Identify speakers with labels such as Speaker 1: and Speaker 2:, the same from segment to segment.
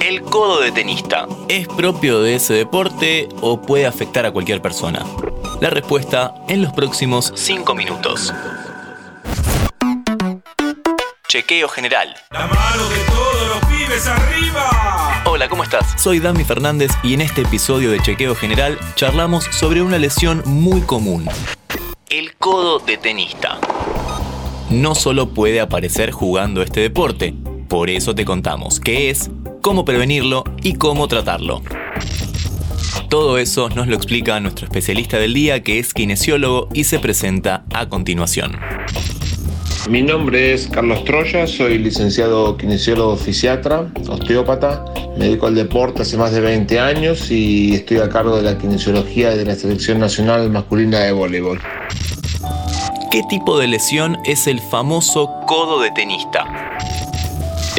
Speaker 1: El codo de tenista, ¿es propio de ese deporte o puede afectar a cualquier persona? La respuesta en los próximos 5 minutos. Chequeo general.
Speaker 2: La mano de todos los pibes arriba.
Speaker 1: Hola, ¿cómo estás? Soy Dami Fernández y en este episodio de Chequeo General charlamos sobre una lesión muy común. El codo de tenista. No solo puede aparecer jugando este deporte, por eso te contamos qué es, cómo prevenirlo y cómo tratarlo. Todo eso nos lo explica nuestro especialista del día que es kinesiólogo y se presenta a continuación.
Speaker 3: Mi nombre es Carlos Troya, soy licenciado kinesiólogo fisiatra, osteópata, me dedico al deporte hace más de 20 años y estoy a cargo de la kinesiología de la selección nacional masculina de voleibol.
Speaker 1: ¿Qué tipo de lesión es el famoso codo de tenista?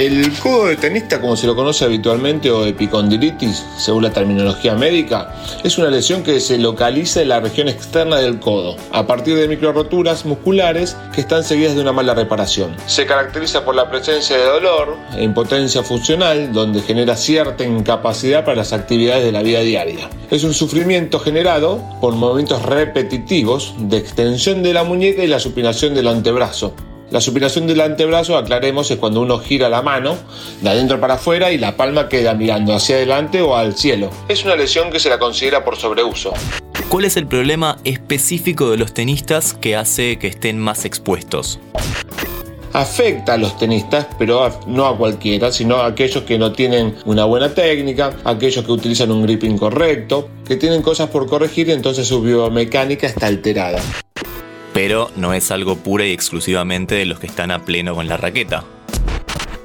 Speaker 3: El codo de tenista, como se lo conoce habitualmente, o epicondilitis, según la terminología médica, es una lesión que se localiza en la región externa del codo, a partir de microroturas musculares que están seguidas de una mala reparación. Se caracteriza por la presencia de dolor e impotencia funcional, donde genera cierta incapacidad para las actividades de la vida diaria. Es un sufrimiento generado por movimientos repetitivos de extensión de la muñeca y la supinación del antebrazo, la supinación del antebrazo, aclaremos, es cuando uno gira la mano de adentro para afuera y la palma queda mirando hacia adelante o al cielo. Es una lesión que se la considera por sobreuso.
Speaker 1: ¿Cuál es el problema específico de los tenistas que hace que estén más expuestos?
Speaker 3: afecta a los tenistas, pero no a cualquiera, sino a aquellos que no tienen una buena técnica, aquellos que utilizan un grip incorrecto, que tienen cosas por corregir y entonces su biomecánica está alterada
Speaker 1: pero no es algo pura y exclusivamente de los que están a pleno con la raqueta.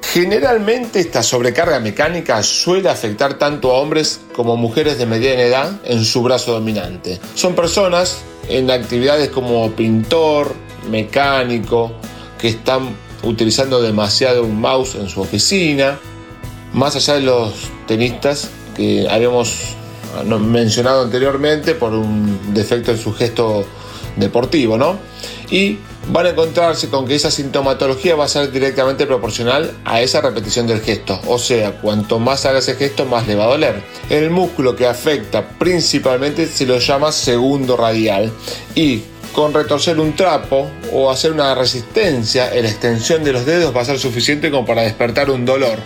Speaker 3: Generalmente esta sobrecarga mecánica suele afectar tanto a hombres como mujeres de mediana edad en su brazo dominante. Son personas en actividades como pintor, mecánico, que están utilizando demasiado un mouse en su oficina, más allá de los tenistas que habíamos mencionado anteriormente por un defecto en su gesto deportivo, ¿no? Y van a encontrarse con que esa sintomatología va a ser directamente proporcional a esa repetición del gesto. O sea, cuanto más haga ese gesto, más le va a doler. El músculo que afecta principalmente se lo llama segundo radial y con retorcer un trapo o hacer una resistencia en la extensión de los dedos va a ser suficiente como para despertar un dolor.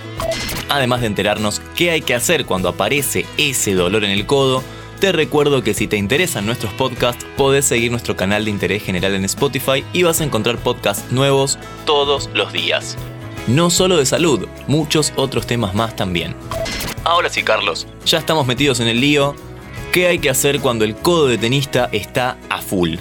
Speaker 1: Además de enterarnos qué hay que hacer cuando aparece ese dolor en el codo, te recuerdo que si te interesan nuestros podcasts, podés seguir nuestro canal de interés general en Spotify y vas a encontrar podcasts nuevos todos los días. No solo de salud, muchos otros temas más también. Ahora sí, Carlos, ya estamos metidos en el lío. ¿Qué hay que hacer cuando el codo de tenista está a full?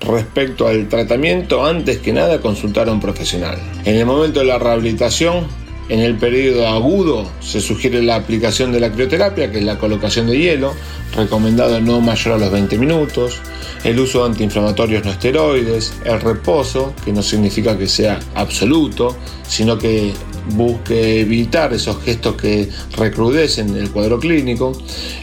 Speaker 3: Respecto al tratamiento, antes que nada consultar a un profesional. En el momento de la rehabilitación, en el periodo agudo se sugiere la aplicación de la crioterapia, que es la colocación de hielo, recomendado no mayor a los 20 minutos, el uso de antiinflamatorios no esteroides, el reposo, que no significa que sea absoluto, sino que busque evitar esos gestos que recrudecen el cuadro clínico.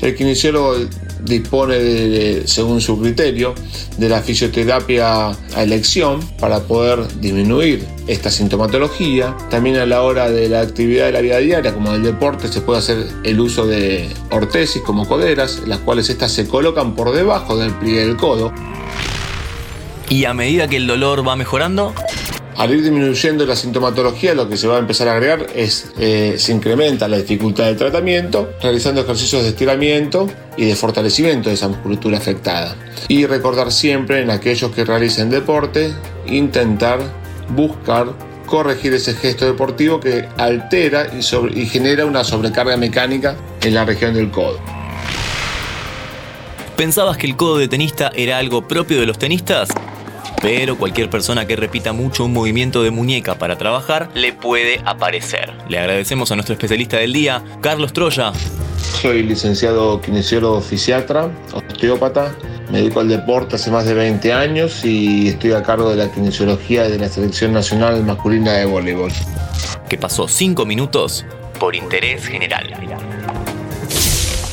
Speaker 3: El kinesiólogo dispone, de, según su criterio, de la fisioterapia a elección para poder disminuir esta sintomatología. También a la hora de la actividad de la vida diaria, como del deporte, se puede hacer el uso de ortesis como coderas, las cuales estas se colocan por debajo del pliegue del codo.
Speaker 1: Y a medida que el dolor va mejorando,
Speaker 3: al ir disminuyendo la sintomatología, lo que se va a empezar a agregar es, eh, se incrementa la dificultad del tratamiento, realizando ejercicios de estiramiento y de fortalecimiento de esa musculatura afectada. Y recordar siempre en aquellos que realicen deporte, intentar buscar corregir ese gesto deportivo que altera y, y genera una sobrecarga mecánica en la región del codo.
Speaker 1: ¿Pensabas que el codo de tenista era algo propio de los tenistas? Pero cualquier persona que repita mucho un movimiento de muñeca para trabajar le puede aparecer. Le agradecemos a nuestro especialista del día, Carlos Troya.
Speaker 3: Soy licenciado kinesiólogo fisiatra, osteópata, me dedico al deporte hace más de 20 años y estoy a cargo de la kinesiología de la selección nacional masculina de voleibol.
Speaker 1: Que pasó 5 minutos por interés general.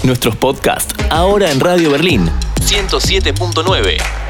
Speaker 1: Nuestros podcasts ahora en Radio Berlín 107.9